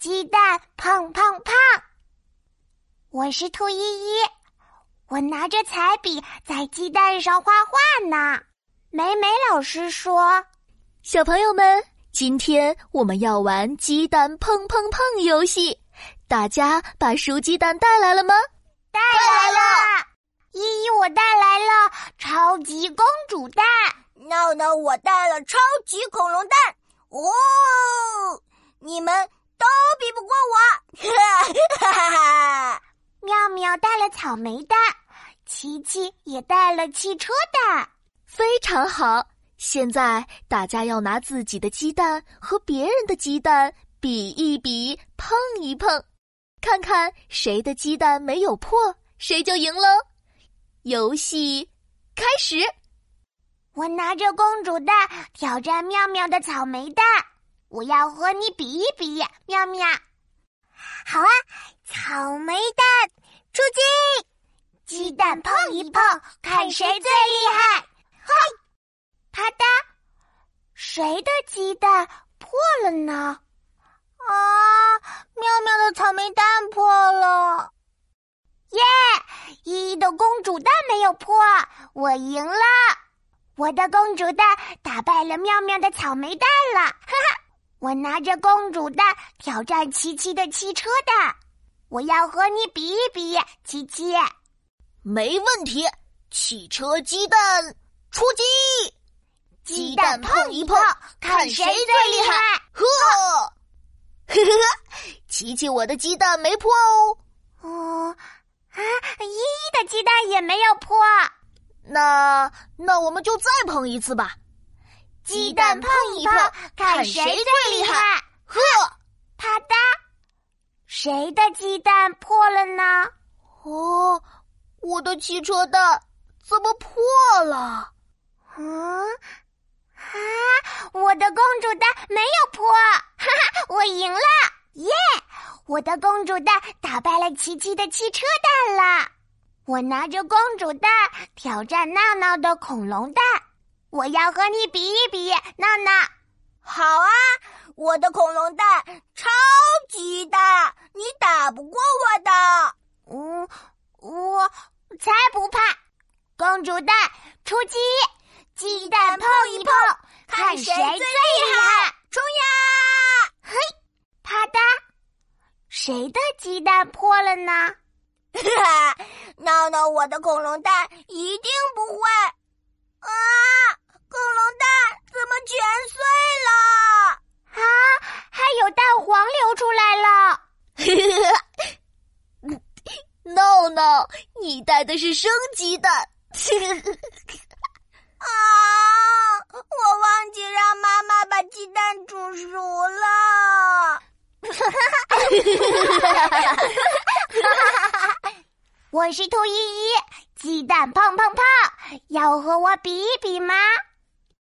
鸡蛋胖胖胖。我是兔依依，我拿着彩笔在鸡蛋上画画呢。美美老师说：“小朋友们，今天我们要玩鸡蛋碰碰碰游戏，大家把熟鸡蛋带来了吗？”带来了。依依，我带来了超级公主蛋。闹闹，我带了超级恐龙蛋。哦，你们都比不过我！哈哈哈！妙妙带了草莓蛋，琪琪也带了汽车蛋，非常好。现在大家要拿自己的鸡蛋和别人的鸡蛋比一比，碰一碰，看看谁的鸡蛋没有破，谁就赢了。游戏开始。我拿着公主蛋挑战妙妙的草莓蛋，我要和你比一比，妙妙。好啊，草莓蛋出击，鸡蛋碰一碰，看谁最厉害。嘿，啪嗒，谁的鸡蛋破了呢？啊，妙妙的草莓蛋破了。耶，依依的公主蛋没有破，我赢了。我的公主蛋打败了妙妙的草莓蛋了，哈哈！我拿着公主蛋挑战琪琪的汽车蛋，我要和你比一比，琪琪。没问题，汽车鸡蛋出击，鸡蛋碰一碰，看谁最厉害！呵，呵呵呵，琪琪，我的鸡蛋没破哦。哦，啊，依依的鸡蛋也没有破。那那我们就再碰一次吧，鸡蛋碰一碰，看谁最厉害！呵，啪嗒，谁的鸡蛋破了呢？哦，我的汽车蛋怎么破了？嗯，啊，我的公主蛋没有破，哈哈，我赢了！耶，我的公主蛋打败了琪琪的汽车蛋了。我拿着公主蛋挑战闹闹的恐龙蛋，我要和你比一比，闹闹。好啊，我的恐龙蛋超级大，你打不过我的。嗯，我才不怕。公主蛋出击，鸡蛋碰一碰，看谁最厉害！冲呀！嘿，啪嗒，谁的鸡蛋破了呢？哈哈，闹闹，我的恐龙蛋一定不会啊！恐龙蛋怎么全碎了？啊，还有蛋黄流出来了！你带的是生鸡蛋。啊，我忘记让妈妈把鸡蛋煮熟了。哈哈哈哈哈！我是兔依依，鸡蛋胖胖胖，要和我比一比吗？